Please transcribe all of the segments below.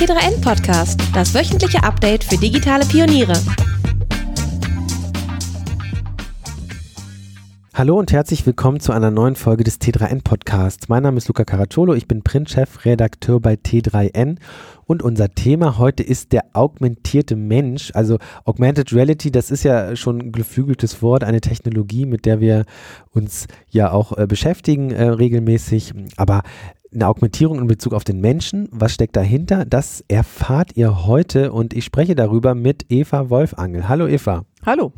T3N Podcast, das wöchentliche Update für digitale Pioniere. Hallo und herzlich willkommen zu einer neuen Folge des T3N Podcasts. Mein Name ist Luca Caracciolo, ich bin Printchef, Redakteur bei T3N und unser Thema heute ist der augmentierte Mensch. Also Augmented Reality, das ist ja schon ein geflügeltes Wort, eine Technologie, mit der wir uns ja auch äh, beschäftigen äh, regelmäßig. Aber eine Augmentierung in Bezug auf den Menschen. Was steckt dahinter? Das erfahrt ihr heute und ich spreche darüber mit Eva Wolfangel. Hallo Eva. Hallo.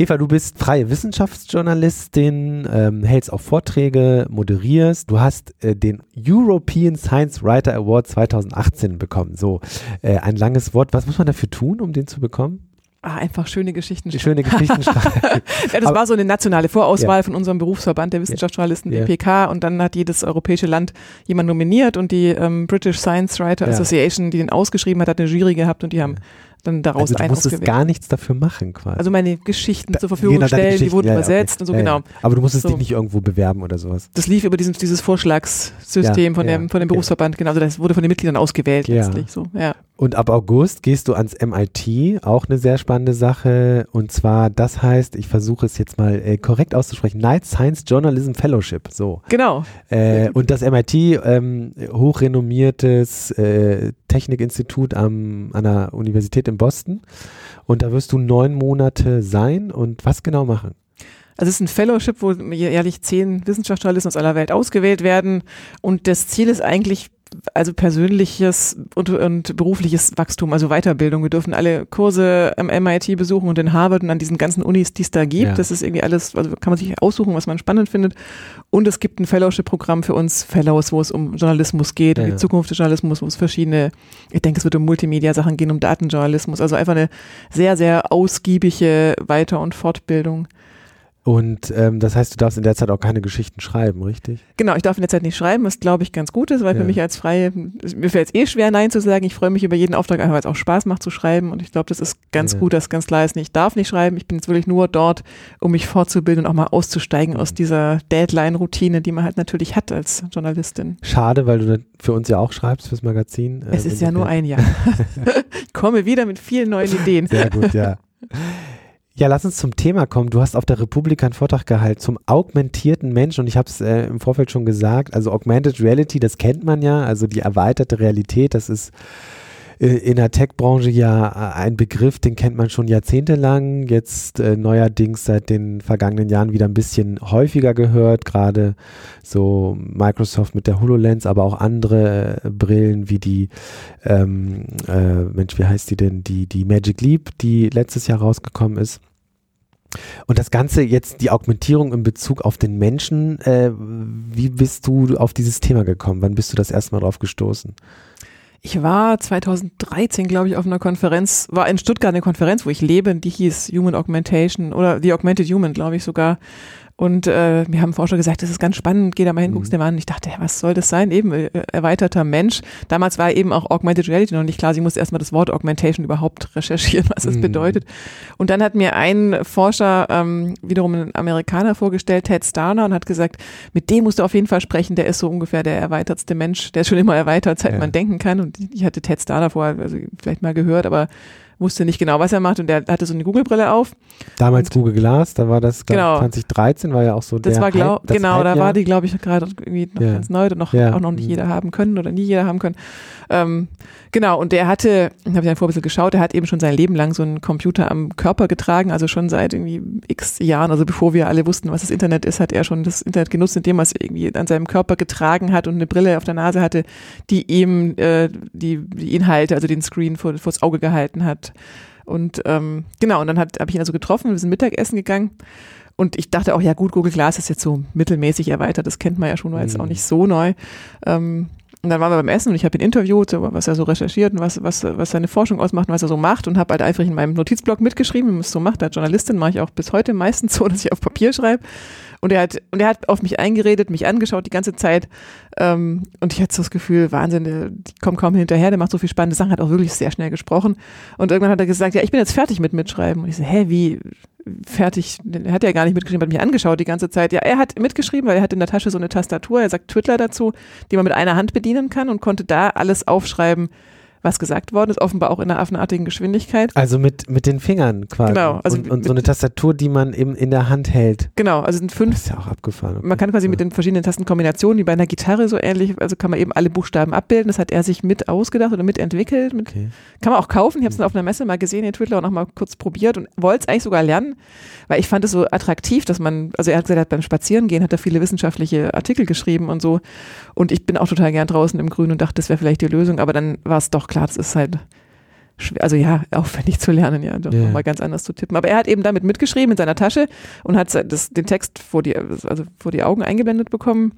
Eva, du bist freie Wissenschaftsjournalistin, ähm, hältst auch Vorträge, moderierst. Du hast äh, den European Science Writer Award 2018 bekommen. So, äh, ein langes Wort. Was muss man dafür tun, um den zu bekommen? Ah, einfach schöne Geschichten schreiben. Schöne Geschichten schreiben. ja, das Aber, war so eine nationale Vorauswahl ja. von unserem Berufsverband der Wissenschaftsjournalisten, ja. BPK. Und dann hat jedes europäische Land jemand nominiert und die ähm, British Science Writer ja. Association, die den ausgeschrieben hat, hat eine Jury gehabt und die haben dann daraus also du musstest gar nichts dafür machen quasi. Also meine Geschichten da, zur Verfügung genau, stellen, die wurden ja, übersetzt okay. und so, ja, genau. Aber du musstest so. dich nicht irgendwo bewerben oder sowas. Das lief über diesen, dieses Vorschlagssystem von, dem, von dem Berufsverband, genau, also das wurde von den Mitgliedern ausgewählt letztlich, so, ja. Und ab August gehst du ans MIT, auch eine sehr spannende Sache. Und zwar, das heißt, ich versuche es jetzt mal äh, korrekt auszusprechen, Night Science Journalism Fellowship. So. Genau. Äh, und das MIT, ähm, hochrenommiertes äh, Technikinstitut am, an der Universität in Boston. Und da wirst du neun Monate sein und was genau machen? Also es ist ein Fellowship, wo jährlich zehn Wissenschaftsjournalisten aus aller Welt ausgewählt werden. Und das Ziel ist eigentlich also persönliches und, und, berufliches Wachstum, also Weiterbildung. Wir dürfen alle Kurse am MIT besuchen und in Harvard und an diesen ganzen Unis, die es da gibt. Ja. Das ist irgendwie alles, also kann man sich aussuchen, was man spannend findet. Und es gibt ein Fellowship-Programm für uns Fellows, wo es um Journalismus geht, ja. um die Zukunft des Journalismus, wo es verschiedene, ich denke, es wird um Multimedia-Sachen gehen, um Datenjournalismus. Also einfach eine sehr, sehr ausgiebige Weiter- und Fortbildung. Und ähm, das heißt, du darfst in der Zeit auch keine Geschichten schreiben, richtig? Genau, ich darf in der Zeit nicht schreiben, was glaube ich ganz gut ist, weil ja. für mich als Freie, mir fällt es eh schwer, Nein zu sagen. Ich freue mich über jeden Auftrag, einfach weil es auch Spaß macht zu schreiben. Und ich glaube, das ist ganz ja. gut, dass ganz klar ist, ich darf nicht schreiben. Ich bin jetzt wirklich nur dort, um mich fortzubilden und auch mal auszusteigen mhm. aus dieser Deadline-Routine, die man halt natürlich hat als Journalistin. Schade, weil du für uns ja auch schreibst, fürs Magazin. Äh, es ist ja nur ein Jahr. ich komme wieder mit vielen neuen Ideen. Sehr gut, ja. Ja, lass uns zum Thema kommen. Du hast auf der Republik einen Vortrag gehalten zum augmentierten Mensch und ich habe es äh, im Vorfeld schon gesagt. Also Augmented Reality, das kennt man ja, also die erweiterte Realität, das ist in der Tech-Branche ja äh, ein Begriff, den kennt man schon jahrzehntelang, jetzt äh, neuerdings seit den vergangenen Jahren wieder ein bisschen häufiger gehört, gerade so Microsoft mit der HoloLens, aber auch andere äh, Brillen wie die, ähm, äh, Mensch, wie heißt die denn, die, die Magic Leap, die letztes Jahr rausgekommen ist. Und das Ganze jetzt, die Augmentierung in Bezug auf den Menschen, äh, wie bist du auf dieses Thema gekommen? Wann bist du das erste Mal drauf gestoßen? Ich war 2013, glaube ich, auf einer Konferenz, war in Stuttgart eine Konferenz, wo ich lebe, die hieß Human Augmentation oder The Augmented Human, glaube ich sogar. Und äh, mir haben Forscher gesagt, das ist ganz spannend, geh da mal hin, guckst mhm. dir mal an. Ich dachte, ja, was soll das sein? Eben äh, erweiterter Mensch. Damals war eben auch Augmented Reality noch nicht klar. Sie musste erstmal das Wort Augmentation überhaupt recherchieren, was das mhm. bedeutet. Und dann hat mir ein Forscher, ähm, wiederum ein Amerikaner vorgestellt, Ted Starner, und hat gesagt, mit dem musst du auf jeden Fall sprechen. Der ist so ungefähr der erweitertste Mensch, der ist schon immer erweitert, seit ja. man denken kann. Und ich hatte Ted Starner vorher also vielleicht mal gehört, aber wusste nicht genau, was er macht und der hatte so eine Google-Brille auf. Damals Google Glass, da war das, genau. 2013 war ja auch so das der war glaub, Hype, Genau, da war die, glaube ich, gerade irgendwie noch ja. ganz neu und noch, ja. auch noch nicht jeder haben können oder nie jeder haben können. Ähm, genau, und der hatte, habe ich dann vor ein bisschen geschaut, der hat eben schon sein Leben lang so einen Computer am Körper getragen, also schon seit irgendwie x Jahren, also bevor wir alle wussten, was das Internet ist, hat er schon das Internet genutzt, indem er es irgendwie an seinem Körper getragen hat und eine Brille auf der Nase hatte, die ihm äh, die, die Inhalte, also den Screen vor, vors Auge gehalten hat. Und ähm, genau, und dann habe ich ihn also getroffen, wir sind Mittagessen gegangen. Und ich dachte auch, ja gut, Google Glass ist jetzt so mittelmäßig erweitert, das kennt man ja schon, war jetzt auch mhm. nicht so neu. Ähm, und dann waren wir beim Essen und ich habe ihn interviewt, was er so recherchiert und was, was, was seine Forschung ausmacht und was er so macht und habe halt einfach in meinem Notizblock mitgeschrieben, wie man es so macht. Als Journalistin mache ich auch bis heute meistens so, dass ich auf Papier schreibe. Und er hat, und er hat auf mich eingeredet, mich angeschaut die ganze Zeit. Ähm, und ich hatte so das Gefühl, Wahnsinn, der kommt kaum hinterher, der macht so viel spannende Sachen, hat auch wirklich sehr schnell gesprochen. Und irgendwann hat er gesagt, ja, ich bin jetzt fertig mit Mitschreiben. Und ich so, hä, wie fertig? Er hat ja gar nicht mitgeschrieben, hat mich angeschaut die ganze Zeit. Ja, er hat mitgeschrieben, weil er hat in der Tasche so eine Tastatur, er sagt Twitter dazu, die man mit einer Hand bedienen kann und konnte da alles aufschreiben, was gesagt worden ist, offenbar auch in einer affenartigen Geschwindigkeit. Also mit, mit den Fingern quasi. Genau. Also und, und so eine Tastatur, die man eben in der Hand hält. Genau, also sind fünf. Das ist ja auch abgefahren. Okay. Man kann quasi mit den verschiedenen Tastenkombinationen, wie bei einer Gitarre so ähnlich, also kann man eben alle Buchstaben abbilden. Das hat er sich mit ausgedacht oder mitentwickelt. Mit, okay. Kann man auch kaufen. Ich habe es mhm. auf einer Messe mal gesehen in Twitter und auch mal kurz probiert und wollte es eigentlich sogar lernen, weil ich fand es so attraktiv, dass man, also er hat gesagt, beim Spazierengehen hat er viele wissenschaftliche Artikel geschrieben und so. Und ich bin auch total gern draußen im Grün und dachte, das wäre vielleicht die Lösung, aber dann war es doch klar, das ist halt schwer, also ja, aufwendig zu lernen, ja, doch yeah. nochmal ganz anders zu tippen. Aber er hat eben damit mitgeschrieben in seiner Tasche und hat das, den Text vor die, also vor die Augen eingeblendet bekommen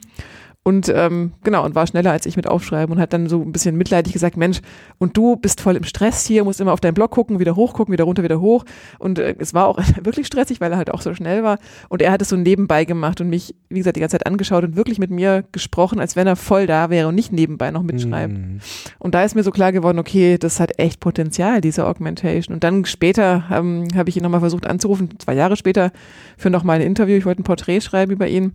und ähm, genau, und war schneller als ich mit Aufschreiben und hat dann so ein bisschen mitleidig gesagt, Mensch, und du bist voll im Stress hier, musst immer auf deinen Blog gucken, wieder hochgucken, wieder runter, wieder hoch. Und äh, es war auch wirklich stressig, weil er halt auch so schnell war. Und er hat es so nebenbei gemacht und mich, wie gesagt, die ganze Zeit angeschaut und wirklich mit mir gesprochen, als wenn er voll da wäre und nicht nebenbei noch mitschreibt. Mhm. Und da ist mir so klar geworden, okay, das hat echt Potenzial, diese Augmentation. Und dann später ähm, habe ich ihn nochmal versucht anzurufen, zwei Jahre später, für nochmal ein Interview. Ich wollte ein Porträt schreiben über ihn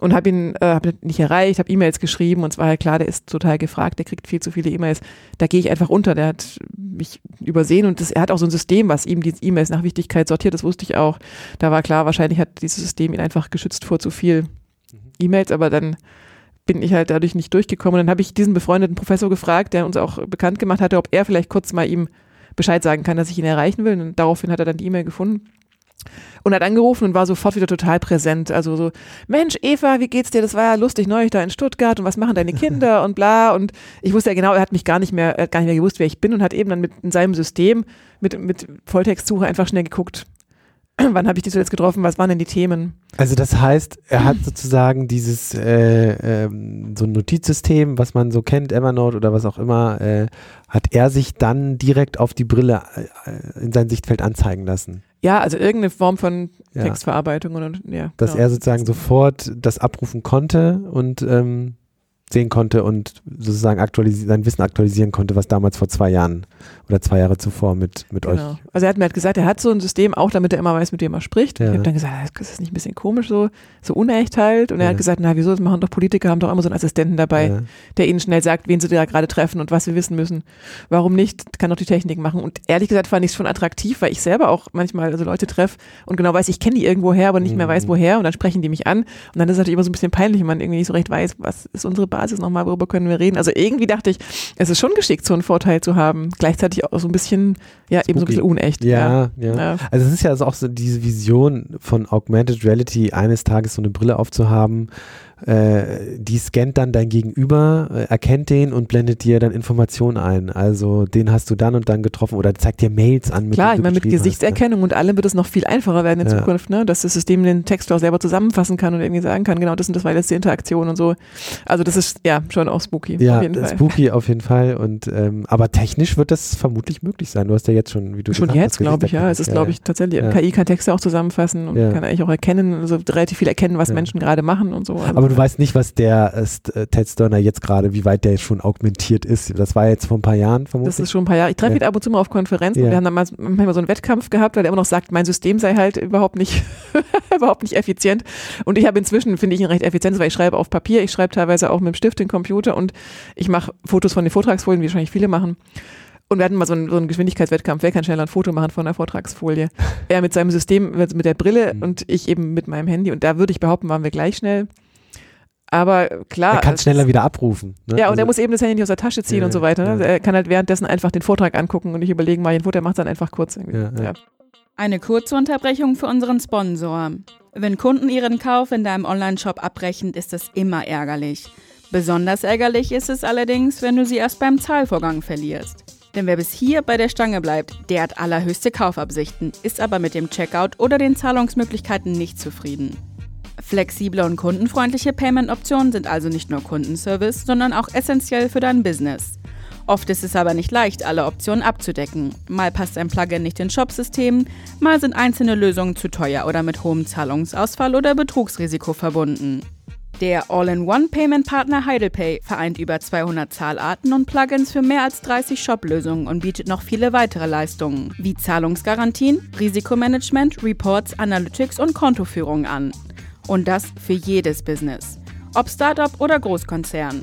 und habe ihn äh, hab nicht erreicht ich habe E-Mails geschrieben und es war halt klar, der ist total gefragt, der kriegt viel zu viele E-Mails. Da gehe ich einfach unter, der hat mich übersehen und das, er hat auch so ein System, was ihm die E-Mails nach Wichtigkeit sortiert, das wusste ich auch. Da war klar, wahrscheinlich hat dieses System ihn einfach geschützt vor zu viel mhm. E-Mails, aber dann bin ich halt dadurch nicht durchgekommen. Und dann habe ich diesen befreundeten Professor gefragt, der uns auch bekannt gemacht hatte, ob er vielleicht kurz mal ihm Bescheid sagen kann, dass ich ihn erreichen will. Und daraufhin hat er dann die E-Mail gefunden und hat angerufen und war sofort wieder total präsent. Also so, Mensch, Eva, wie geht's dir? Das war ja lustig neulich da in Stuttgart und was machen deine Kinder und bla. Und ich wusste ja genau, er hat mich gar nicht mehr, er hat gar nicht mehr gewusst, wer ich bin und hat eben dann mit in seinem System mit, mit Volltextsuche einfach schnell geguckt, wann habe ich die zuletzt getroffen, was waren denn die Themen? Also das heißt, er hat sozusagen dieses äh, ähm, so ein Notizsystem, was man so kennt, Evernote oder was auch immer, äh, hat er sich dann direkt auf die Brille äh, in sein Sichtfeld anzeigen lassen. Ja, also irgendeine Form von Textverarbeitung und ja. Dass genau. er sozusagen sofort das abrufen konnte und ähm, sehen konnte und sozusagen sein Wissen aktualisieren konnte, was damals vor zwei Jahren oder zwei Jahre zuvor mit, mit genau. euch. Also er hat mir halt gesagt, er hat so ein System auch, damit er immer weiß, mit wem er spricht. Ja. Ich habe dann gesagt, das ist nicht ein bisschen komisch, so, so unecht halt. Und er ja. hat gesagt, na wieso, das machen doch Politiker, haben doch immer so einen Assistenten dabei, ja. der ihnen schnell sagt, wen sie da gerade treffen und was sie wissen müssen. Warum nicht? Kann doch die Technik machen. Und ehrlich gesagt fand ich es schon attraktiv, weil ich selber auch manchmal also Leute treffe und genau weiß, ich kenne die irgendwo her, aber nicht mhm. mehr weiß, woher. Und dann sprechen die mich an. Und dann ist es natürlich immer so ein bisschen peinlich, wenn man irgendwie nicht so recht weiß, was ist unsere Basis nochmal, worüber können wir reden. Also irgendwie dachte ich, es ist schon geschickt, so einen Vorteil zu haben. Gleichzeitig auch so ein bisschen ja, eben so ein bisschen unecht. Ja, ja, ja. Also es ist ja also auch so diese Vision von Augmented Reality, eines Tages so eine Brille aufzuhaben, äh, die scannt dann dein Gegenüber, äh, erkennt den und blendet dir dann Informationen ein. Also den hast du dann und dann getroffen oder zeigt dir Mails an. Mit Klar, ich meine mit Gesichtserkennung hast, und allem wird es noch viel einfacher werden in ja. Zukunft, ne? dass das System den Text auch selber zusammenfassen kann und irgendwie sagen kann, genau das und das war jetzt die Interaktion und so. Also das ist ja schon auch spooky. Ja, auf spooky auf jeden Fall. Und ähm, aber technisch wird das vermutlich möglich sein. Du hast ja jetzt schon, wie du schon jetzt, glaube ich, ja. Es ist, glaube ich, tatsächlich. KI kann Texte auch zusammenfassen und kann eigentlich auch erkennen, also relativ viel erkennen, was Menschen gerade machen und so. Also aber du weißt nicht, was der äh, Ted Sterner jetzt gerade, wie weit der schon augmentiert ist. Das war jetzt vor ein paar Jahren vermutlich. Das ist schon ein paar Jahre. Ich treffe ja. ihn ab und zu mal auf Konferenzen. Ja. Wir haben dann mal, manchmal so einen Wettkampf gehabt, weil er immer noch sagt, mein System sei halt überhaupt nicht, überhaupt nicht effizient. Und ich habe inzwischen, finde ich ihn recht effizient, weil ich schreibe auf Papier, ich schreibe teilweise auch mit dem Stift den Computer und ich mache Fotos von den Vortragsfolien, wie wahrscheinlich viele machen. Und wir hatten mal so einen, so einen Geschwindigkeitswettkampf, wer kann schneller ein Foto machen von einer Vortragsfolie. er mit seinem System, mit der Brille mhm. und ich eben mit meinem Handy. Und da würde ich behaupten, waren wir gleich schnell. Aber klar. Er kann schneller wieder abrufen. Ne? Ja, und also, er muss eben das Handy nicht aus der Tasche ziehen ja, und so weiter. Ne? Ja. Er kann halt währenddessen einfach den Vortrag angucken und nicht überlegen, mal ein Foto, er macht dann einfach kurz. Ja, Eine kurze Unterbrechung für unseren Sponsor. Wenn Kunden ihren Kauf in deinem Online-Shop abbrechen, ist das immer ärgerlich. Besonders ärgerlich ist es allerdings, wenn du sie erst beim Zahlvorgang verlierst. Denn wer bis hier bei der Stange bleibt, der hat allerhöchste Kaufabsichten, ist aber mit dem Checkout oder den Zahlungsmöglichkeiten nicht zufrieden. Flexible und kundenfreundliche Payment-Optionen sind also nicht nur Kundenservice, sondern auch essentiell für dein Business. Oft ist es aber nicht leicht, alle Optionen abzudecken. Mal passt ein Plugin nicht ins Shopsystem, mal sind einzelne Lösungen zu teuer oder mit hohem Zahlungsausfall oder Betrugsrisiko verbunden. Der All-in-One-Payment-Partner HeidelPay vereint über 200 Zahlarten und Plugins für mehr als 30 Shop-Lösungen und bietet noch viele weitere Leistungen, wie Zahlungsgarantien, Risikomanagement, Reports, Analytics und Kontoführung an. Und das für jedes Business. Ob Startup oder Großkonzern.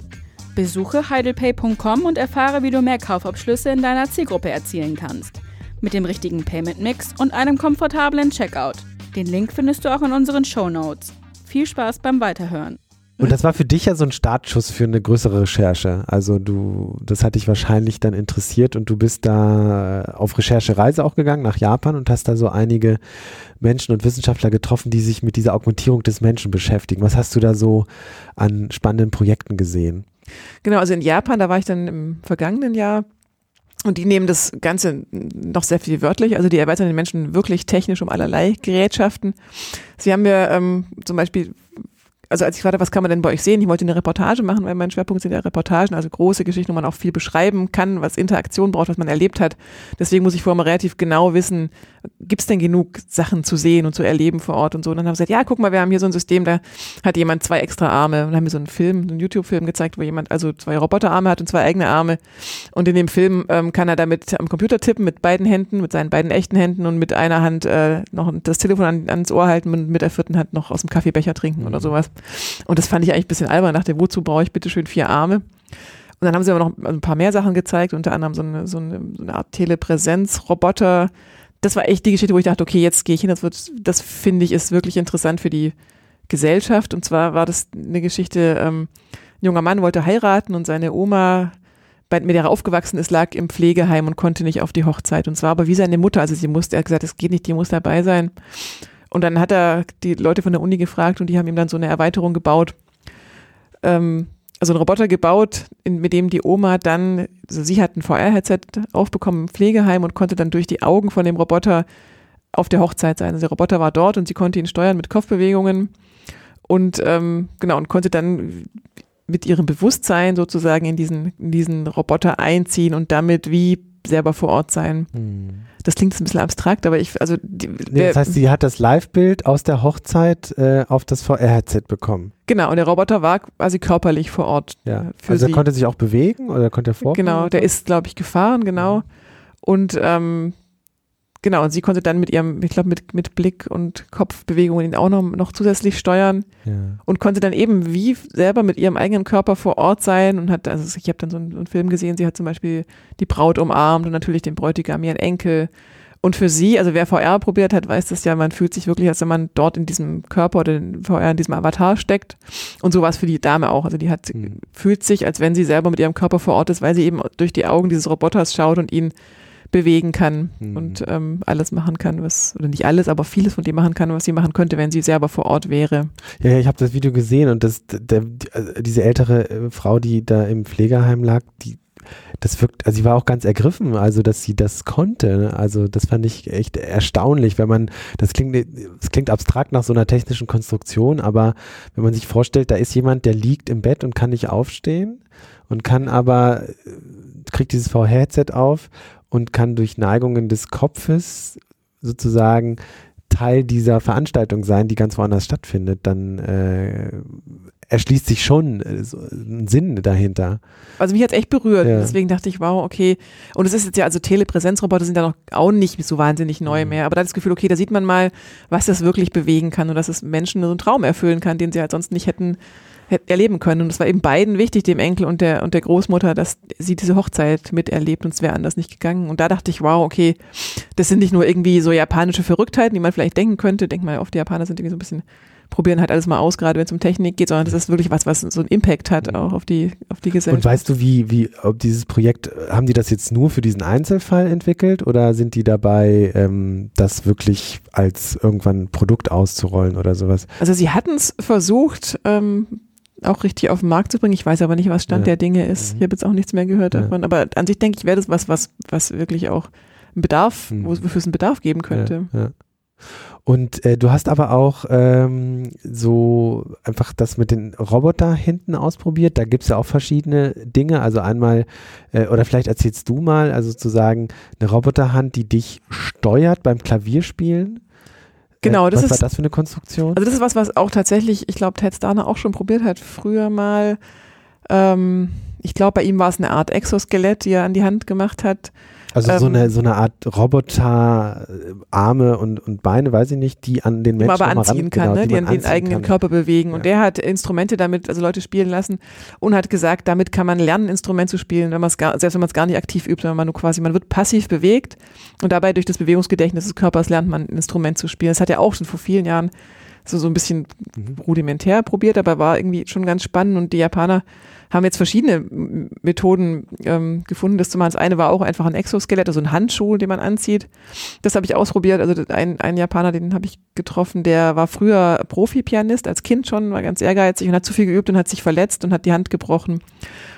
Besuche heidelpay.com und erfahre, wie du mehr Kaufabschlüsse in deiner Zielgruppe erzielen kannst. Mit dem richtigen Payment-Mix und einem komfortablen Checkout. Den Link findest du auch in unseren Show Notes. Viel Spaß beim Weiterhören. Und das war für dich ja so ein Startschuss für eine größere Recherche. Also du, das hat dich wahrscheinlich dann interessiert und du bist da auf Recherchereise auch gegangen nach Japan und hast da so einige Menschen und Wissenschaftler getroffen, die sich mit dieser Augmentierung des Menschen beschäftigen. Was hast du da so an spannenden Projekten gesehen? Genau, also in Japan, da war ich dann im vergangenen Jahr und die nehmen das Ganze noch sehr viel wörtlich. Also die erweitern den Menschen wirklich technisch um allerlei Gerätschaften. Sie haben mir ähm, zum Beispiel also als ich fragte, was kann man denn bei euch sehen? Ich wollte eine Reportage machen, weil mein Schwerpunkt sind ja Reportagen, also große Geschichten, wo man auch viel beschreiben kann, was Interaktion braucht, was man erlebt hat. Deswegen muss ich vorher mal relativ genau wissen, gibt es denn genug Sachen zu sehen und zu erleben vor Ort und so. Und dann haben sie gesagt, ja, guck mal, wir haben hier so ein System, da hat jemand zwei extra Arme. Und dann haben mir so einen Film, einen YouTube-Film gezeigt, wo jemand also zwei Roboterarme hat und zwei eigene Arme. Und in dem Film ähm, kann er damit am Computer tippen mit beiden Händen, mit seinen beiden echten Händen und mit einer Hand äh, noch das Telefon an, ans Ohr halten und mit der vierten Hand noch aus dem Kaffeebecher trinken mhm. oder sowas. Und das fand ich eigentlich ein bisschen albern. Dachte, wozu brauche ich bitte schön vier Arme? Und dann haben sie aber noch ein paar mehr Sachen gezeigt, unter anderem so eine, so eine, so eine Art Telepräsenz-Roboter. Das war echt die Geschichte, wo ich dachte, okay, jetzt gehe ich hin. Das, wird, das finde ich ist wirklich interessant für die Gesellschaft. Und zwar war das eine Geschichte, ähm, ein junger Mann wollte heiraten und seine Oma, mit der er aufgewachsen ist, lag im Pflegeheim und konnte nicht auf die Hochzeit. Und zwar aber wie seine Mutter, also sie musste, er hat gesagt, es geht nicht, die muss dabei sein. Und dann hat er die Leute von der Uni gefragt und die haben ihm dann so eine Erweiterung gebaut. Ähm, also einen Roboter gebaut, in, mit dem die Oma dann, also sie hat ein VR-Headset aufbekommen im Pflegeheim und konnte dann durch die Augen von dem Roboter auf der Hochzeit sein. Also der Roboter war dort und sie konnte ihn steuern mit Kopfbewegungen und ähm, genau und konnte dann mit ihrem Bewusstsein sozusagen in diesen, in diesen Roboter einziehen und damit wie selber vor Ort sein. Hm. Das klingt ein bisschen abstrakt, aber ich, also. Die, nee, das heißt, sie hat das Live-Bild aus der Hochzeit äh, auf das VR-Headset bekommen. Genau, und der Roboter war quasi körperlich vor Ort. Ja. also er konnte sich auch bewegen oder konnte er vor? Genau, der ist, glaube ich, gefahren, genau. Mhm. Und ähm, Genau, und sie konnte dann mit ihrem, ich glaube, mit, mit Blick und Kopfbewegungen ihn auch noch, noch zusätzlich steuern ja. und konnte dann eben wie selber mit ihrem eigenen Körper vor Ort sein und hat, also ich habe dann so einen, einen, Film gesehen, sie hat zum Beispiel die Braut umarmt und natürlich den Bräutigam, ihren Enkel. Und für sie, also wer VR probiert hat, weiß das ja, man fühlt sich wirklich, als wenn man dort in diesem Körper oder in VR in diesem Avatar steckt. Und so war es für die Dame auch. Also die hat, mhm. fühlt sich, als wenn sie selber mit ihrem Körper vor Ort ist, weil sie eben durch die Augen dieses Roboters schaut und ihn bewegen kann mhm. und ähm, alles machen kann, was, oder nicht alles, aber vieles von dem machen kann, was sie machen könnte, wenn sie selber vor Ort wäre. Ja, ich habe das Video gesehen und das, der, äh, diese ältere äh, Frau, die da im Pflegeheim lag, die, das wirkt, also sie war auch ganz ergriffen, also dass sie das konnte. Ne? Also das fand ich echt erstaunlich, wenn man, das klingt, das klingt abstrakt nach so einer technischen Konstruktion, aber wenn man sich vorstellt, da ist jemand, der liegt im Bett und kann nicht aufstehen und kann aber, äh, kriegt dieses VR-Headset auf und kann durch Neigungen des Kopfes sozusagen Teil dieser Veranstaltung sein, die ganz woanders stattfindet, dann äh, erschließt sich schon äh, so ein Sinn dahinter. Also mich hat es echt berührt. Ja. Deswegen dachte ich, wow, okay. Und es ist jetzt ja, also Telepräsenzroboter sind ja noch auch nicht so wahnsinnig neu mhm. mehr. Aber da das Gefühl, okay, da sieht man mal, was das wirklich bewegen kann und dass es Menschen so einen Traum erfüllen kann, den sie halt sonst nicht hätten erleben können. Und es war eben beiden wichtig, dem Enkel und der, und der Großmutter, dass sie diese Hochzeit miterlebt und es wäre anders nicht gegangen. Und da dachte ich, wow, okay, das sind nicht nur irgendwie so japanische Verrücktheiten, die man vielleicht denken könnte. Denk mal, oft die Japaner sind irgendwie so ein bisschen probieren halt alles mal aus, gerade wenn es um Technik geht, sondern das ist wirklich was, was so einen Impact hat auch auf die, auf die Gesellschaft. Und weißt du, wie, wie, ob dieses Projekt, haben die das jetzt nur für diesen Einzelfall entwickelt oder sind die dabei, ähm, das wirklich als irgendwann Produkt auszurollen oder sowas? Also sie hatten es versucht, ähm, auch richtig auf den Markt zu bringen. Ich weiß aber nicht, was Stand ja. der Dinge ist. Mhm. Ich habe jetzt auch nichts mehr gehört ja. davon. Aber an sich denke ich, wäre das was, was, was wirklich auch einen Bedarf, mhm. wofür es einen Bedarf geben könnte. Ja, Und äh, du hast aber auch ähm, so einfach das mit den Roboter hinten ausprobiert. Da gibt es ja auch verschiedene Dinge. Also einmal, äh, oder vielleicht erzählst du mal, also sozusagen eine Roboterhand, die dich steuert beim Klavierspielen. Genau, das was ist. Was war das für eine Konstruktion? Also, das ist was, was auch tatsächlich, ich glaube, Ted Starner auch schon probiert hat, früher mal. Ähm, ich glaube, bei ihm war es eine Art Exoskelett, die er an die Hand gemacht hat. Also ähm, so, eine, so eine Art Roboter, Arme und, und Beine, weiß ich nicht, die an den Menschen aber anziehen kann, genau, ne? die, die an den eigenen kann. Körper bewegen. Ja. Und der hat Instrumente damit, also Leute spielen lassen und hat gesagt, damit kann man lernen, ein Instrument zu spielen, wenn man es selbst wenn man es gar nicht aktiv übt, sondern man nur quasi, man wird passiv bewegt und dabei durch das Bewegungsgedächtnis des Körpers lernt man ein Instrument zu spielen. Das hat er auch schon vor vielen Jahren so, so ein bisschen mhm. rudimentär probiert, aber war irgendwie schon ganz spannend und die Japaner haben jetzt verschiedene Methoden ähm, gefunden, das zu machen. Das eine war auch einfach ein Exoskelett, also ein Handschuh, den man anzieht. Das habe ich ausprobiert. Also ein, ein Japaner, den habe ich getroffen, der war früher Profi-Pianist, als Kind schon, war ganz ehrgeizig und hat zu viel geübt und hat sich verletzt und hat die Hand gebrochen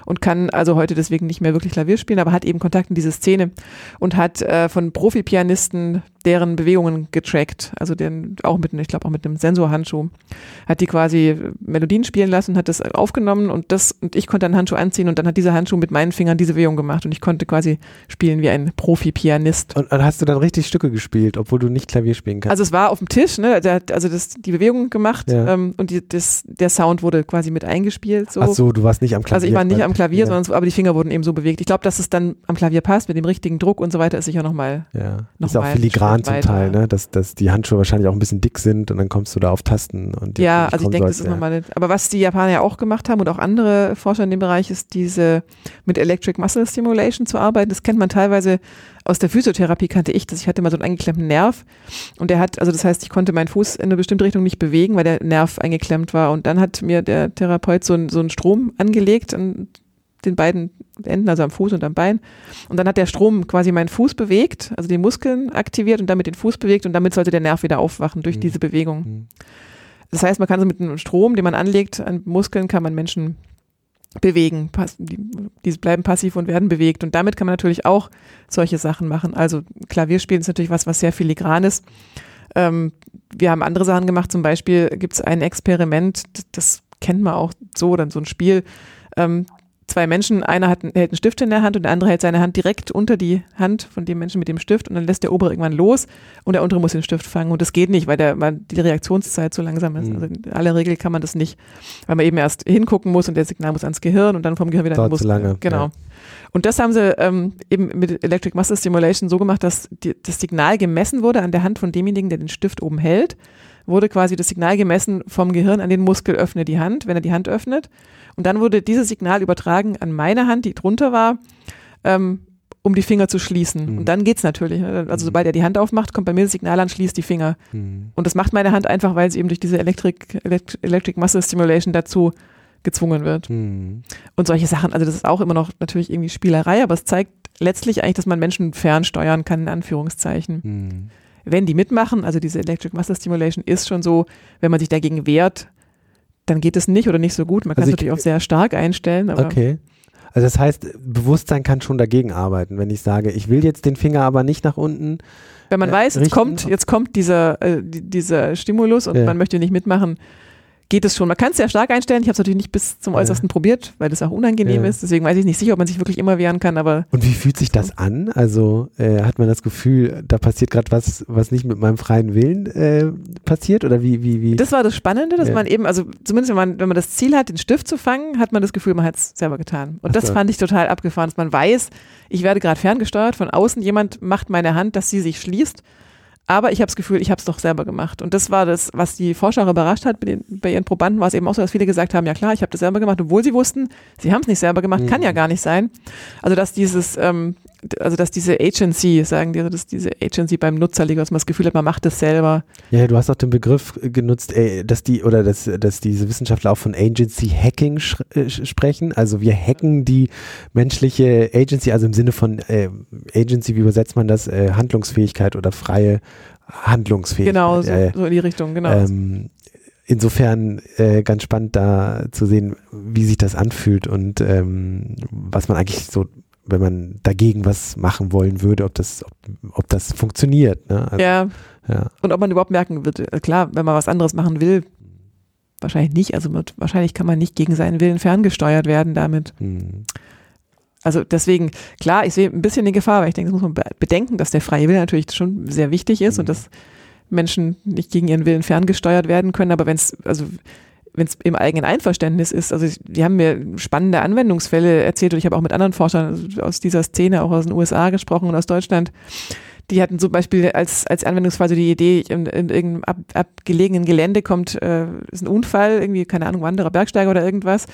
und kann also heute deswegen nicht mehr wirklich Klavier spielen, aber hat eben Kontakt in diese Szene und hat äh, von Profi-Pianisten deren Bewegungen getrackt, also den, auch mit, ich glaube auch mit einem Sensorhandschuh, hat die quasi Melodien spielen lassen, hat das aufgenommen und das und ich konnte einen Handschuh anziehen und dann hat dieser Handschuh mit meinen Fingern diese Bewegung gemacht und ich konnte quasi spielen wie ein Profi-Pianist. Und, und, hast du dann richtig Stücke gespielt, obwohl du nicht Klavier spielen kannst? Also es war auf dem Tisch, ne, der hat also das, die Bewegung gemacht ja. ähm, und die, das, der Sound wurde quasi mit eingespielt. So. Ach so, du warst nicht am Klavier. Also ich war nicht am Klavier, ja. sondern aber die Finger wurden eben so bewegt. Ich glaube, dass es dann am Klavier passt mit dem richtigen Druck und so weiter, ist sicher nochmal. Ja, noch ist auch filigran zum Teil, ne? dass, dass die Handschuhe wahrscheinlich auch ein bisschen dick sind und dann kommst du da auf Tasten. Und ja, also ich denke, das ist ja. nochmal. Aber was die Japaner ja auch gemacht haben und auch andere Forscher in dem Bereich ist, diese mit Electric Muscle Stimulation zu arbeiten. Das kennt man teilweise aus der Physiotherapie kannte ich das. Ich hatte mal so einen eingeklemmten Nerv und der hat, also das heißt, ich konnte meinen Fuß in eine bestimmte Richtung nicht bewegen, weil der Nerv eingeklemmt war. Und dann hat mir der Therapeut so, ein, so einen Strom angelegt an den beiden Enden, also am Fuß und am Bein. Und dann hat der Strom quasi meinen Fuß bewegt, also die Muskeln aktiviert und damit den Fuß bewegt und damit sollte der Nerv wieder aufwachen durch mhm. diese Bewegung. Mhm. Das heißt, man kann so mit einem Strom, den man anlegt an Muskeln, kann man Menschen bewegen. Die, die bleiben passiv und werden bewegt. Und damit kann man natürlich auch solche Sachen machen. Also Klavierspielen ist natürlich was, was sehr filigran ist. Ähm, wir haben andere Sachen gemacht. Zum Beispiel gibt es ein Experiment, das kennt man auch so, dann so ein Spiel. Ähm, zwei Menschen, einer hat, hält einen Stift in der Hand und der andere hält seine Hand direkt unter die Hand von dem Menschen mit dem Stift und dann lässt der obere irgendwann los und der untere muss den Stift fangen und das geht nicht, weil der, weil die Reaktionszeit so langsam ist. Mhm. Also in aller Regel kann man das nicht, weil man eben erst hingucken muss und der Signal muss ans Gehirn und dann vom Gehirn wieder Dauert Muskel. lange. Genau. Ja. Und das haben sie ähm, eben mit Electric Muscle Stimulation so gemacht, dass die, das Signal gemessen wurde an der Hand von demjenigen, der den Stift oben hält wurde quasi das Signal gemessen vom Gehirn an den Muskel, öffne die Hand, wenn er die Hand öffnet. Und dann wurde dieses Signal übertragen an meine Hand, die drunter war, ähm, um die Finger zu schließen. Mhm. Und dann geht's natürlich. Ne? Also mhm. sobald er die Hand aufmacht, kommt bei mir das Signal an, schließt die Finger. Mhm. Und das macht meine Hand einfach, weil sie eben durch diese Electric, Electric Muscle Stimulation dazu gezwungen wird. Mhm. Und solche Sachen, also das ist auch immer noch natürlich irgendwie Spielerei, aber es zeigt letztlich eigentlich, dass man Menschen fernsteuern kann, in Anführungszeichen. Wenn die mitmachen, also diese Electric Muscle Stimulation ist schon so, wenn man sich dagegen wehrt, dann geht es nicht oder nicht so gut. Man kann also es natürlich auch sehr stark einstellen. okay. Also das heißt, Bewusstsein kann schon dagegen arbeiten, wenn ich sage, ich will jetzt den Finger aber nicht nach unten. Wenn man äh, weiß, jetzt kommt, jetzt kommt dieser, äh, dieser Stimulus und ja. man möchte nicht mitmachen, geht es schon. Man kann es sehr stark einstellen. Ich habe es natürlich nicht bis zum Äußersten ja. probiert, weil das auch unangenehm ja. ist. Deswegen weiß ich nicht sicher, ob man sich wirklich immer wehren kann. Aber Und wie fühlt sich das an? Also äh, hat man das Gefühl, da passiert gerade was, was nicht mit meinem freien Willen äh, passiert? Oder wie, wie, wie? Das war das Spannende, dass ja. man eben, also zumindest wenn man, wenn man das Ziel hat, den Stift zu fangen, hat man das Gefühl, man hat es selber getan. Und Ach das so. fand ich total abgefahren, dass man weiß, ich werde gerade ferngesteuert von außen, jemand macht meine Hand, dass sie sich schließt aber ich habe das Gefühl, ich habe es doch selber gemacht. Und das war das, was die Forscher überrascht hat. Bei, den, bei ihren Probanden war es eben auch so, dass viele gesagt haben, ja klar, ich habe das selber gemacht, obwohl sie wussten, sie haben es nicht selber gemacht, mhm. kann ja gar nicht sein. Also dass dieses, ähm, also dass diese Agency, sagen die, also dass diese Agency beim Nutzer liegt, dass man das Gefühl hat, man macht es selber. Ja, du hast auch den Begriff genutzt, ey, dass die oder dass, dass diese Wissenschaftler auch von Agency Hacking äh, sprechen. Also wir hacken die menschliche Agency, also im Sinne von äh, Agency, wie übersetzt man das? Äh, Handlungsfähigkeit oder freie Handlungsfähigkeit. Genau, so, so in die Richtung, genau. Ähm, insofern äh, ganz spannend da zu sehen, wie sich das anfühlt und ähm, was man eigentlich so wenn man dagegen was machen wollen würde, ob das, ob, ob das funktioniert. Ne? Also, ja. ja. Und ob man überhaupt merken wird, äh, klar, wenn man was anderes machen will, wahrscheinlich nicht. Also mit, wahrscheinlich kann man nicht gegen seinen Willen ferngesteuert werden damit. Hm. Also deswegen, klar, ich sehe ein bisschen die Gefahr, weil ich denke, das muss man bedenken, dass der freie Wille natürlich schon sehr wichtig ist hm. und dass Menschen nicht gegen ihren Willen ferngesteuert werden können. Aber wenn es, also wenn es im eigenen Einverständnis ist. Also die haben mir spannende Anwendungsfälle erzählt und ich habe auch mit anderen Forschern aus dieser Szene, auch aus den USA gesprochen und aus Deutschland. Die hatten zum Beispiel als, als Anwendungsfall so die Idee, in, in irgendeinem ab, abgelegenen Gelände kommt, äh, ist ein Unfall, irgendwie, keine Ahnung, Wanderer, Bergsteiger oder irgendwas.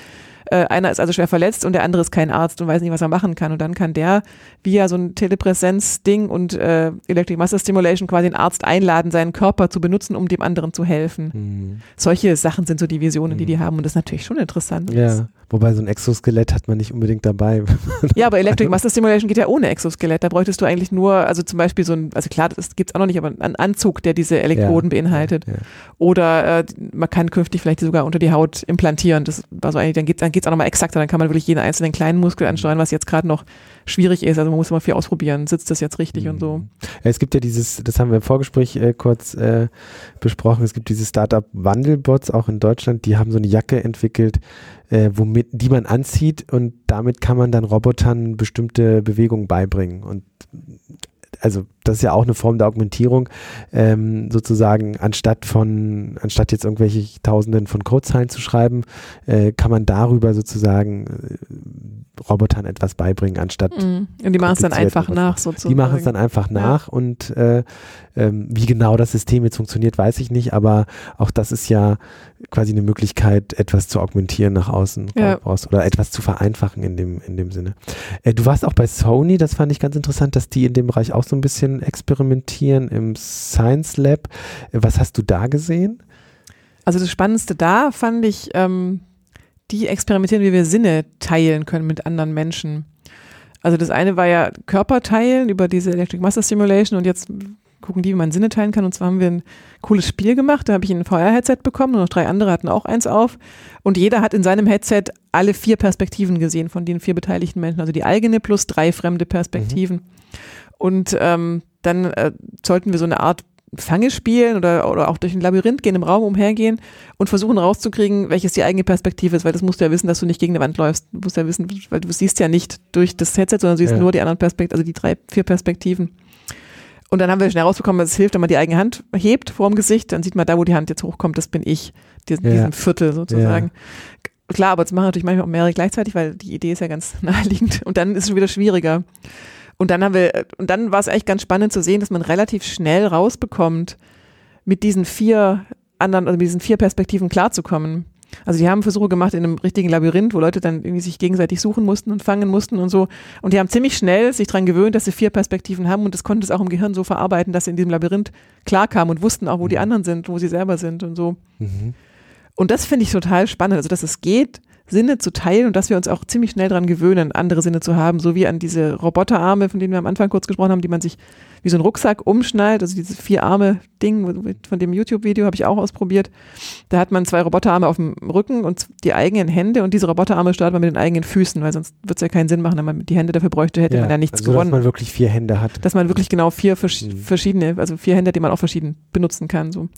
Äh, einer ist also schwer verletzt und der andere ist kein Arzt und weiß nicht, was er machen kann. Und dann kann der via so ein Telepräsenz-Ding und äh, Electric Muscle Stimulation quasi den Arzt einladen, seinen Körper zu benutzen, um dem anderen zu helfen. Mhm. Solche Sachen sind so die Visionen, die die mhm. haben und das ist natürlich schon interessant. Ja. Wobei so ein Exoskelett hat man nicht unbedingt dabei. ja, aber Electric Muscle Stimulation geht ja ohne Exoskelett. Da bräuchtest du eigentlich nur, also zum Beispiel so ein, also klar, das gibt es auch noch nicht, aber einen Anzug, der diese Elektroden ja, beinhaltet. Ja, ja. Oder äh, man kann künftig vielleicht sogar unter die Haut implantieren. Das war so eigentlich, dann geht es dann geht's auch nochmal exakter, dann kann man wirklich jeden einzelnen kleinen Muskel ansteuern, was jetzt gerade noch schwierig ist. Also man muss immer viel ausprobieren. Sitzt das jetzt richtig mhm. und so? Es gibt ja dieses, das haben wir im Vorgespräch äh, kurz äh, besprochen, es gibt diese Startup Wandelbots auch in Deutschland, die haben so eine Jacke entwickelt, äh, womit, die man anzieht und damit kann man dann Robotern bestimmte Bewegungen beibringen. Und also das ist ja auch eine Form der Augmentierung, ähm, sozusagen anstatt von, anstatt jetzt irgendwelche Tausenden von Codezeilen zu schreiben, äh, kann man darüber sozusagen äh, Robotern etwas beibringen, anstatt. Mm. Und die machen es dann einfach nach, sozusagen. Die machen es dann einfach nach ja. und äh, ähm, wie genau das System jetzt funktioniert, weiß ich nicht, aber auch das ist ja quasi eine Möglichkeit, etwas zu augmentieren nach außen ja. raus oder etwas zu vereinfachen in dem, in dem Sinne. Äh, du warst auch bei Sony, das fand ich ganz interessant, dass die in dem Bereich auch so ein bisschen experimentieren im Science Lab. Äh, was hast du da gesehen? Also das Spannendste da fand ich, ähm, die experimentieren, wie wir Sinne teilen können mit anderen Menschen. Also das eine war ja Körper teilen über diese Electric Muscle Stimulation und jetzt gucken die, wie man Sinne teilen kann. Und zwar haben wir ein cooles Spiel gemacht. Da habe ich ein VR-Headset bekommen und noch drei andere hatten auch eins auf. Und jeder hat in seinem Headset alle vier Perspektiven gesehen von den vier beteiligten Menschen. Also die eigene plus drei fremde Perspektiven. Mhm. Und ähm, dann äh, sollten wir so eine Art Fange spielen oder, oder auch durch ein Labyrinth gehen, im Raum umhergehen und versuchen rauszukriegen, welches die eigene Perspektive ist, weil das musst du ja wissen, dass du nicht gegen eine Wand läufst. Du musst ja wissen, weil du siehst ja nicht durch das Headset, sondern du siehst ja. nur die anderen Perspektiven, also die drei, vier Perspektiven. Und dann haben wir schnell rausbekommen, dass es hilft, wenn man die eigene Hand hebt vor dem Gesicht, dann sieht man da, wo die Hand jetzt hochkommt, das bin ich, diesen, ja. diesem Viertel sozusagen. Ja. Klar, aber das machen natürlich manchmal auch mehrere gleichzeitig, weil die Idee ist ja ganz naheliegend und dann ist es schon wieder schwieriger. Und dann haben wir, und dann war es eigentlich ganz spannend zu sehen, dass man relativ schnell rausbekommt, mit diesen vier anderen, also mit diesen vier Perspektiven klarzukommen. Also die haben Versuche gemacht in einem richtigen Labyrinth, wo Leute dann irgendwie sich gegenseitig suchen mussten und fangen mussten und so. Und die haben ziemlich schnell sich daran gewöhnt, dass sie vier Perspektiven haben und das konnte es auch im Gehirn so verarbeiten, dass sie in diesem Labyrinth klarkamen und wussten auch, wo die mhm. anderen sind, wo sie selber sind und so. Mhm. Und das finde ich total spannend, also dass es geht, Sinne zu teilen und dass wir uns auch ziemlich schnell daran gewöhnen, andere Sinne zu haben, so wie an diese Roboterarme, von denen wir am Anfang kurz gesprochen haben, die man sich wie so ein Rucksack umschnallt, also dieses vier Arme Ding von dem YouTube-Video habe ich auch ausprobiert. Da hat man zwei Roboterarme auf dem Rücken und die eigenen Hände und diese Roboterarme steuert man mit den eigenen Füßen, weil sonst wird es ja keinen Sinn machen, wenn man die Hände dafür bräuchte, hätte ja, man ja nichts also, gewonnen. Dass man wirklich vier Hände hat. Dass man wirklich genau vier vers mhm. verschiedene, also vier Hände, die man auch verschieden benutzen kann. So.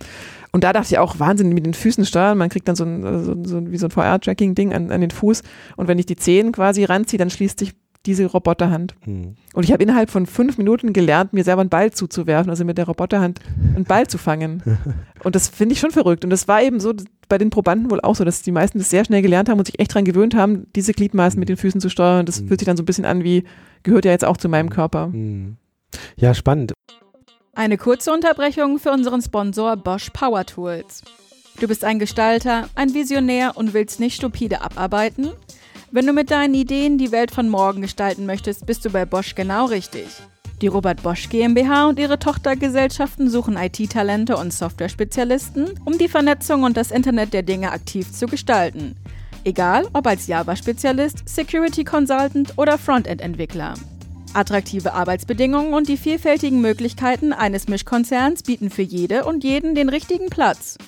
Und da dachte ich auch, Wahnsinn, mit den Füßen steuern, man kriegt dann so ein, so, so wie so ein VR-Tracking-Ding an, an den Fuß und wenn ich die Zehen quasi ranziehe, dann schließt sich diese Roboterhand. Hm. Und ich habe innerhalb von fünf Minuten gelernt, mir selber einen Ball zuzuwerfen, also mit der Roboterhand einen Ball zu fangen. Und das finde ich schon verrückt. Und das war eben so bei den Probanden wohl auch so, dass die meisten das sehr schnell gelernt haben und sich echt daran gewöhnt haben, diese Gliedmaßen mit den Füßen zu steuern. Das hm. fühlt sich dann so ein bisschen an wie, gehört ja jetzt auch zu meinem hm. Körper. Hm. Ja, spannend. Eine kurze Unterbrechung für unseren Sponsor Bosch Power Tools. Du bist ein Gestalter, ein Visionär und willst nicht stupide abarbeiten? Wenn du mit deinen Ideen die Welt von morgen gestalten möchtest, bist du bei Bosch genau richtig. Die Robert Bosch GmbH und ihre Tochtergesellschaften suchen IT-Talente und Software-Spezialisten, um die Vernetzung und das Internet der Dinge aktiv zu gestalten. Egal ob als Java-Spezialist, Security Consultant oder Frontend-Entwickler. Attraktive Arbeitsbedingungen und die vielfältigen Möglichkeiten eines Mischkonzerns bieten für jede und jeden den richtigen Platz.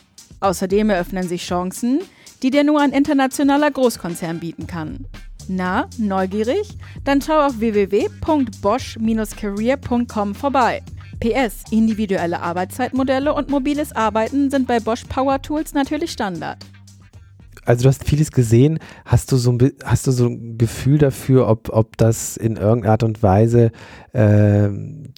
Außerdem eröffnen sich Chancen, die dir nur ein internationaler Großkonzern bieten kann. Na, neugierig? Dann schau auf www.bosch-career.com vorbei. PS, individuelle Arbeitszeitmodelle und mobiles Arbeiten sind bei Bosch Power Tools natürlich Standard. Also du hast vieles gesehen. Hast du so ein, hast du so ein Gefühl dafür, ob, ob das in irgendeiner Art und Weise äh,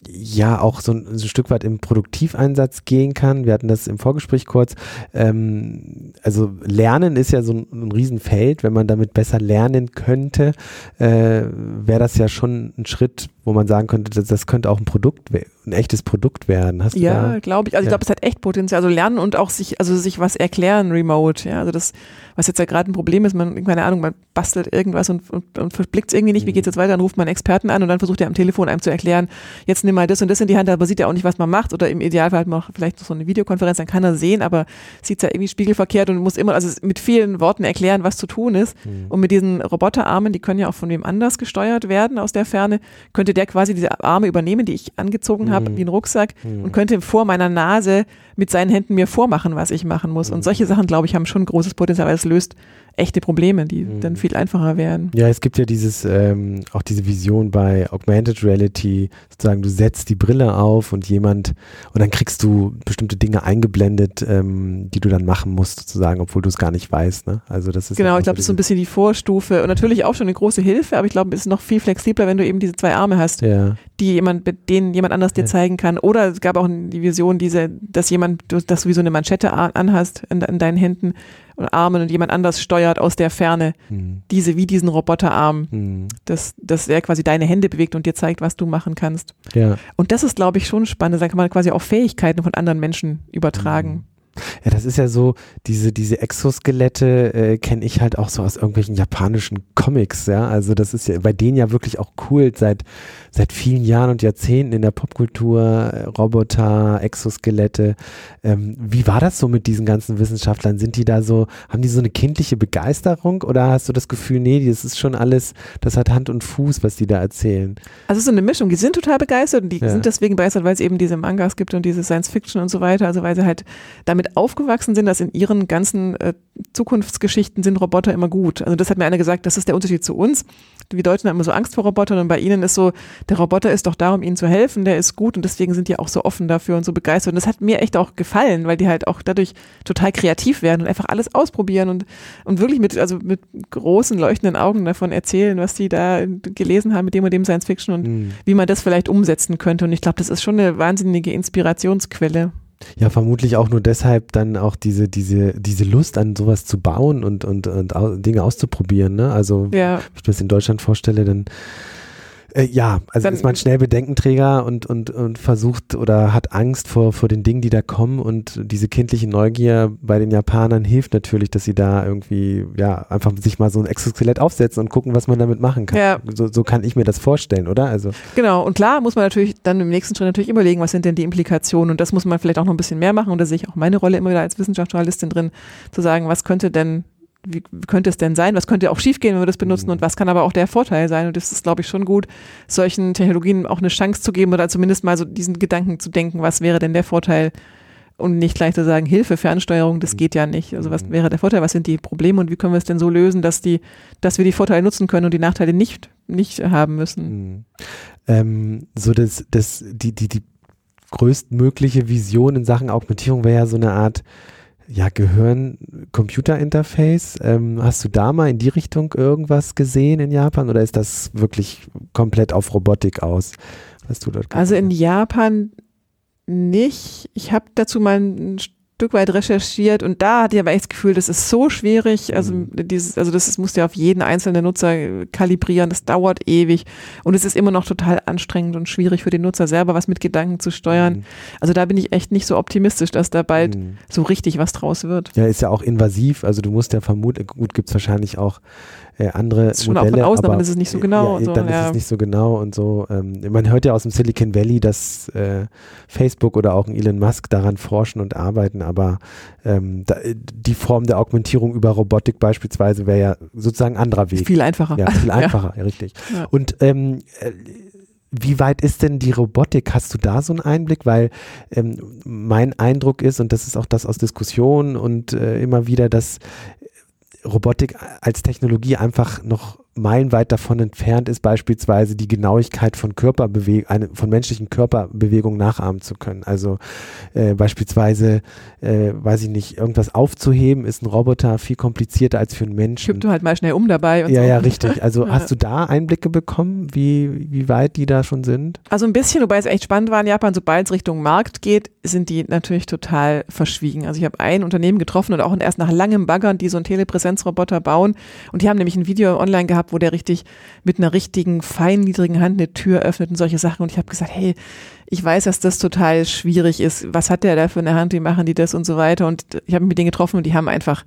ja auch so ein, so ein, Stück weit im Produktiveinsatz gehen kann? Wir hatten das im Vorgespräch kurz. Ähm, also Lernen ist ja so ein, ein Riesenfeld. Wenn man damit besser lernen könnte, äh, wäre das ja schon ein Schritt, wo man sagen könnte, das, das könnte auch ein Produkt, ein echtes Produkt werden. Hast ja, glaube ich. Also ich glaube, es hat echt Potenzial. Also lernen und auch sich, also sich was erklären remote. Ja, also das, was jetzt ja gerade ein Problem ist, man, keine Ahnung, man bastelt irgendwas und, und, und verblickt es irgendwie nicht, wie geht es jetzt weiter, dann ruft man einen Experten an und dann versucht er am Telefon einem zu erklären, jetzt nimm mal das und das in die Hand, aber sieht ja auch nicht, was man macht oder im Idealfall hat man auch vielleicht so eine Videokonferenz, dann kann er sehen, aber sieht es ja irgendwie spiegelverkehrt und muss immer, also mit vielen Worten erklären, was zu tun ist. Mhm. Und mit diesen Roboterarmen, die können ja auch von wem anders gesteuert werden aus der Ferne, könnte der quasi diese Arme übernehmen, die ich angezogen habe, mhm. wie ein Rucksack mhm. und könnte vor meiner Nase mit seinen Händen mir vormachen, was ich machen muss. Und mhm. solche Sachen, glaube ich, haben schon großes Potenzial, weil es löst echte Probleme, die mhm. dann viel einfacher wären. Ja, es gibt ja dieses, ähm, auch diese Vision bei Augmented Reality, sozusagen, du setzt die Brille auf und jemand, und dann kriegst du bestimmte Dinge eingeblendet, ähm, die du dann machen musst, sozusagen, obwohl du es gar nicht weißt. Ne? Also das ist genau, ich glaube, das ist so ein bisschen die Vorstufe und natürlich auch schon eine große Hilfe, aber ich glaube, es ist noch viel flexibler, wenn du eben diese zwei Arme hast, ja. die jemand, mit denen jemand anders dir ja. zeigen kann. Oder es gab auch die Vision, diese, dass jemand, dass du wie so eine Manschette anhast in, in deinen Händen Armen und jemand anders steuert aus der Ferne. Mhm. Diese, wie diesen Roboterarm. Mhm. Dass, dass er quasi deine Hände bewegt und dir zeigt, was du machen kannst. Ja. Und das ist, glaube ich, schon spannend. Da kann man quasi auch Fähigkeiten von anderen Menschen übertragen. Mhm. Ja, das ist ja so, diese, diese Exoskelette äh, kenne ich halt auch so aus irgendwelchen japanischen Comics, ja. Also das ist ja bei denen ja wirklich auch cool seit, seit vielen Jahren und Jahrzehnten in der Popkultur, äh, Roboter, Exoskelette. Ähm, wie war das so mit diesen ganzen Wissenschaftlern? Sind die da so, haben die so eine kindliche Begeisterung oder hast du das Gefühl, nee, das ist schon alles, das hat Hand und Fuß, was die da erzählen? Also so eine Mischung. Die sind total begeistert und die ja. sind deswegen begeistert, weil es eben diese Mangas gibt und diese Science Fiction und so weiter. Also weil sie halt damit damit aufgewachsen sind, dass in ihren ganzen äh, Zukunftsgeschichten sind Roboter immer gut. Also das hat mir einer gesagt, das ist der Unterschied zu uns. Wir Deutschen haben immer so Angst vor Robotern und bei ihnen ist so, der Roboter ist doch da, um ihnen zu helfen, der ist gut und deswegen sind die auch so offen dafür und so begeistert. Und das hat mir echt auch gefallen, weil die halt auch dadurch total kreativ werden und einfach alles ausprobieren und, und wirklich mit, also mit großen leuchtenden Augen davon erzählen, was die da gelesen haben mit dem und dem Science Fiction und mhm. wie man das vielleicht umsetzen könnte. Und ich glaube, das ist schon eine wahnsinnige Inspirationsquelle. Ja, vermutlich auch nur deshalb dann auch diese, diese, diese Lust an sowas zu bauen und, und, und Dinge auszuprobieren. Ne? Also, ja. wenn ich mir das in Deutschland vorstelle, dann äh, ja, also Dann, ist man schnell Bedenkenträger und, und, und versucht oder hat Angst vor, vor den Dingen, die da kommen und diese kindliche Neugier bei den Japanern hilft natürlich, dass sie da irgendwie, ja, einfach sich mal so ein Exoskelett aufsetzen und gucken, was man damit machen kann. Ja. So, so kann ich mir das vorstellen, oder? Also. Genau, und klar muss man natürlich dann im nächsten Schritt natürlich überlegen, was sind denn die Implikationen und das muss man vielleicht auch noch ein bisschen mehr machen und da sehe ich auch meine Rolle immer wieder als Wissenschaftsjournalistin drin, zu sagen, was könnte denn wie könnte es denn sein? Was könnte auch schiefgehen, wenn wir das benutzen? Und was kann aber auch der Vorteil sein? Und das ist, glaube ich, schon gut, solchen Technologien auch eine Chance zu geben oder zumindest mal so diesen Gedanken zu denken, was wäre denn der Vorteil? Und nicht gleich zu sagen, Hilfe, Fernsteuerung, das geht ja nicht. Also was mhm. wäre der Vorteil? Was sind die Probleme und wie können wir es denn so lösen, dass die, dass wir die Vorteile nutzen können und die Nachteile nicht, nicht haben müssen? Mhm. Ähm, so das, das, die, die, die größtmögliche Vision in Sachen Augmentierung wäre ja so eine Art ja, Gehirn-Computer-Interface. Ähm, hast du da mal in die Richtung irgendwas gesehen in Japan oder ist das wirklich komplett auf Robotik aus, was du dort Also in Japan nicht. Ich habe dazu mal ein Stück weit recherchiert und da hatte ich aber echt das Gefühl, das ist so schwierig. Also mhm. dieses, also das, das muss ja auf jeden einzelnen Nutzer kalibrieren, das dauert ewig und es ist immer noch total anstrengend und schwierig für den Nutzer selber, was mit Gedanken zu steuern. Mhm. Also da bin ich echt nicht so optimistisch, dass da bald mhm. so richtig was draus wird. Ja, ist ja auch invasiv, also du musst ja vermuten, gut, gibt es wahrscheinlich auch äh, andere das ist schon Modelle. Auch von außen, aber, aber das ist nicht so genau. Ja, so, dann ja. ist es nicht so genau und so. Ähm, man hört ja aus dem Silicon Valley, dass äh, Facebook oder auch ein Elon Musk daran forschen und arbeiten, aber ähm, da, die Form der Augmentierung über Robotik beispielsweise wäre ja sozusagen ein anderer Weg. Viel einfacher. Ja, viel einfacher, ja. richtig. Und ähm, äh, wie weit ist denn die Robotik? Hast du da so einen Einblick? Weil ähm, mein Eindruck ist, und das ist auch das aus Diskussionen und äh, immer wieder, dass Robotik als Technologie einfach noch meilenweit davon entfernt ist, beispielsweise die Genauigkeit von Körperbewegung, von menschlichen Körperbewegungen nachahmen zu können. Also äh, beispielsweise, äh, weiß ich nicht, irgendwas aufzuheben, ist ein Roboter viel komplizierter als für einen Menschen. Kipp du halt mal schnell um dabei. ja, so. ja, richtig. Also hast du da Einblicke bekommen, wie, wie weit die da schon sind? Also ein bisschen, wobei es echt spannend war in Japan, sobald es Richtung Markt geht, sind die natürlich total verschwiegen. Also ich habe ein Unternehmen getroffen und auch erst nach langem Baggern, die so einen Telepräsenzroboter bauen und die haben nämlich ein Video online gehabt, wo der richtig mit einer richtigen feinniedrigen Hand eine Tür öffnet und solche Sachen und ich habe gesagt, hey, ich weiß, dass das total schwierig ist. Was hat der da für eine Hand? Wie machen die das und so weiter? Und ich habe mit denen getroffen und die haben einfach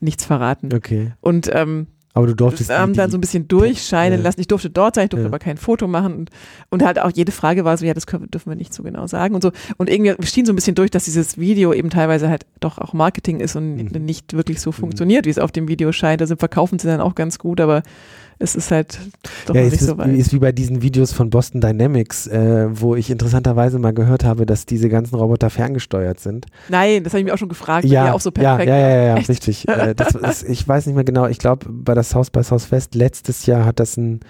nichts verraten. Okay. Und ähm, aber du durftest haben dann so ein bisschen durchscheinen ja. lassen. Ich durfte dort sein, ich durfte ja. aber kein Foto machen. Und, und, halt auch jede Frage war so, ja, das können, dürfen wir nicht so genau sagen und so. Und irgendwie schien so ein bisschen durch, dass dieses Video eben teilweise halt doch auch Marketing ist und mhm. nicht wirklich so mhm. funktioniert, wie es auf dem Video scheint. Also verkaufen sie dann auch ganz gut, aber es ist halt doch ja, nicht ist, so weit. ist wie bei diesen Videos von Boston Dynamics, äh, wo ich interessanterweise mal gehört habe, dass diese ganzen Roboter ferngesteuert sind. Nein, das habe ich mir auch schon gefragt. Ja, auch so perfekt. Ja, ja, ja, ja, ja richtig. äh, ist, ich weiß nicht mehr genau. Ich glaube, bei das Haus bei Southwest letztes Jahr hat das ein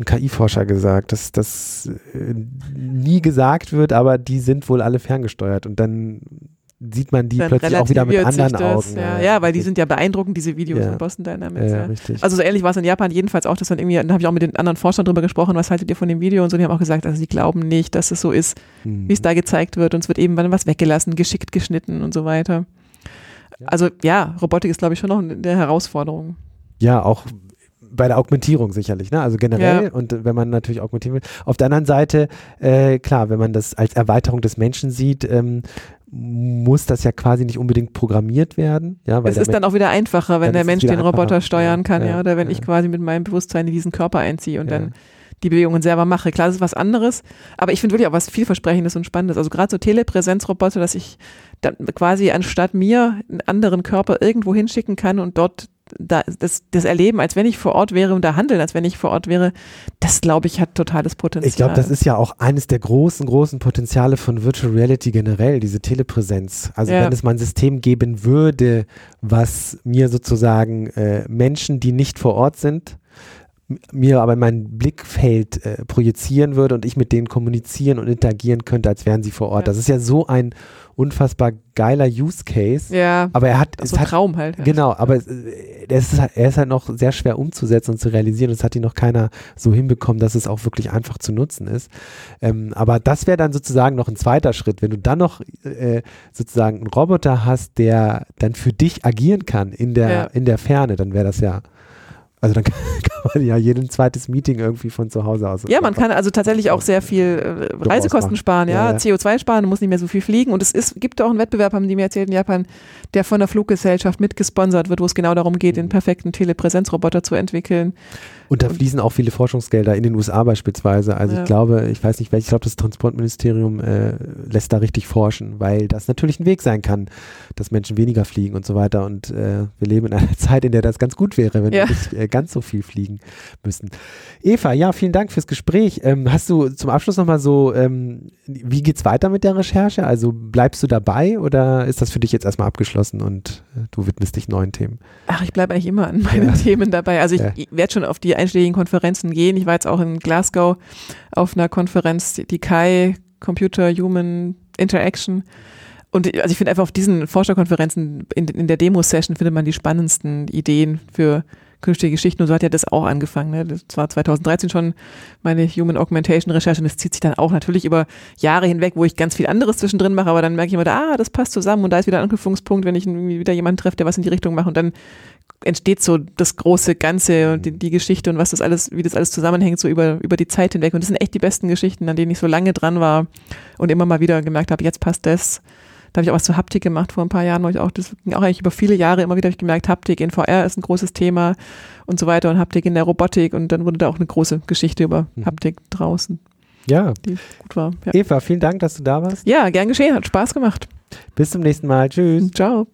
ein KI-Forscher gesagt, dass das äh, nie gesagt wird, aber die sind wohl alle ferngesteuert und dann sieht man die plötzlich auch wieder mit anderen das, Augen. Ja, ja, weil die sind ja beeindruckend, diese Videos ja. von Boston Dynamics. Ja, Richtig. Also so ähnlich war es in Japan jedenfalls auch, dass man irgendwie, da habe ich auch mit den anderen Forschern drüber gesprochen, was haltet ihr von dem Video und so, die haben auch gesagt, also sie glauben nicht, dass es so ist, mhm. wie es da gezeigt wird und es wird eben was weggelassen, geschickt geschnitten und so weiter. Also ja, Robotik ist glaube ich schon noch eine Herausforderung. Ja, auch bei der Augmentierung sicherlich, ne? Also generell ja. und wenn man natürlich augmentieren will. Auf der anderen Seite, äh, klar, wenn man das als Erweiterung des Menschen sieht, ähm, muss das ja quasi nicht unbedingt programmiert werden. Ja, weil es ist dann auch wieder einfacher, wenn der Mensch den Roboter steuern kann, ja, ja oder wenn ja. ich quasi mit meinem Bewusstsein in diesen Körper einziehe und dann die Bewegungen selber mache. Klar, das ist was anderes, aber ich finde wirklich auch was vielversprechendes und Spannendes. Also gerade so Telepräsenzroboter, dass ich dann quasi anstatt mir einen anderen Körper irgendwo hinschicken kann und dort da, das, das Erleben, als wenn ich vor Ort wäre und da handeln, als wenn ich vor Ort wäre, das glaube ich hat totales Potenzial. Ich glaube, das ist ja auch eines der großen, großen Potenziale von Virtual Reality generell, diese Telepräsenz. Also ja. wenn es mal ein System geben würde, was mir sozusagen äh, Menschen, die nicht vor Ort sind, mir aber mein Blickfeld äh, projizieren würde und ich mit denen kommunizieren und interagieren könnte, als wären sie vor Ort. Ja. Das ist ja so ein unfassbar geiler Use Case. Ja. Aber er hat. So ein Traum halt. Ja. Genau, aber es, er, ist, halt, er ist halt noch sehr schwer umzusetzen und zu realisieren. Das hat ihn noch keiner so hinbekommen, dass es auch wirklich einfach zu nutzen ist. Ähm, aber das wäre dann sozusagen noch ein zweiter Schritt. Wenn du dann noch äh, sozusagen einen Roboter hast, der dann für dich agieren kann in der, ja. in der Ferne, dann wäre das ja also dann kann, man ja jeden zweites Meeting irgendwie von zu Hause aus. Ja, man kann also tatsächlich auch sehr viel äh, Reisekosten sparen, ja, ja, ja. CO2 sparen, man muss nicht mehr so viel fliegen. Und es ist, gibt auch einen Wettbewerb, haben die mir erzählt in Japan, der von der Fluggesellschaft mitgesponsert wird, wo es genau darum geht, den mhm. perfekten Telepräsenzroboter zu entwickeln. Und da fließen auch viele Forschungsgelder in den USA beispielsweise. Also ja. ich glaube, ich weiß nicht welches, ich glaube, das Transportministerium äh, lässt da richtig forschen, weil das natürlich ein Weg sein kann, dass Menschen weniger fliegen und so weiter. Und äh, wir leben in einer Zeit, in der das ganz gut wäre, wenn ja. wir nicht äh, ganz so viel fliegen müssen. Eva, ja, vielen Dank fürs Gespräch. Ähm, hast du zum Abschluss nochmal so, ähm, wie geht's weiter mit der Recherche? Also bleibst du dabei oder ist das für dich jetzt erstmal abgeschlossen und äh, du widmest dich neuen Themen? Ach, ich bleibe eigentlich immer an meinen ja. Themen dabei. Also ich werde schon auf die einschlägigen Konferenzen gehen. Ich war jetzt auch in Glasgow auf einer Konferenz, die KI, Computer Human Interaction. Und also ich finde einfach auf diesen Forscherkonferenzen in, in der Demo-Session findet man die spannendsten Ideen für künftige Geschichten. Und so hat ja das auch angefangen. Ne? Das war 2013 schon meine Human Augmentation Recherche und das zieht sich dann auch natürlich über Jahre hinweg, wo ich ganz viel anderes zwischendrin mache, aber dann merke ich immer, ah, das passt zusammen und da ist wieder ein Anknüpfungspunkt, wenn ich wieder jemanden treffe, der was in die Richtung macht und dann entsteht so das große Ganze und die, die, Geschichte und was das alles, wie das alles zusammenhängt, so über, über die Zeit hinweg. Und das sind echt die besten Geschichten, an denen ich so lange dran war und immer mal wieder gemerkt habe, jetzt passt das. Da habe ich auch was zu Haptik gemacht vor ein paar Jahren, wo ich auch, das ging auch eigentlich über viele Jahre immer wieder ich gemerkt, Haptik in VR ist ein großes Thema und so weiter und Haptik in der Robotik und dann wurde da auch eine große Geschichte über mhm. Haptik draußen. Ja. Die gut war. Ja. Eva, vielen Dank, dass du da warst. Ja, gern geschehen, hat Spaß gemacht. Bis zum nächsten Mal. Tschüss. Ciao.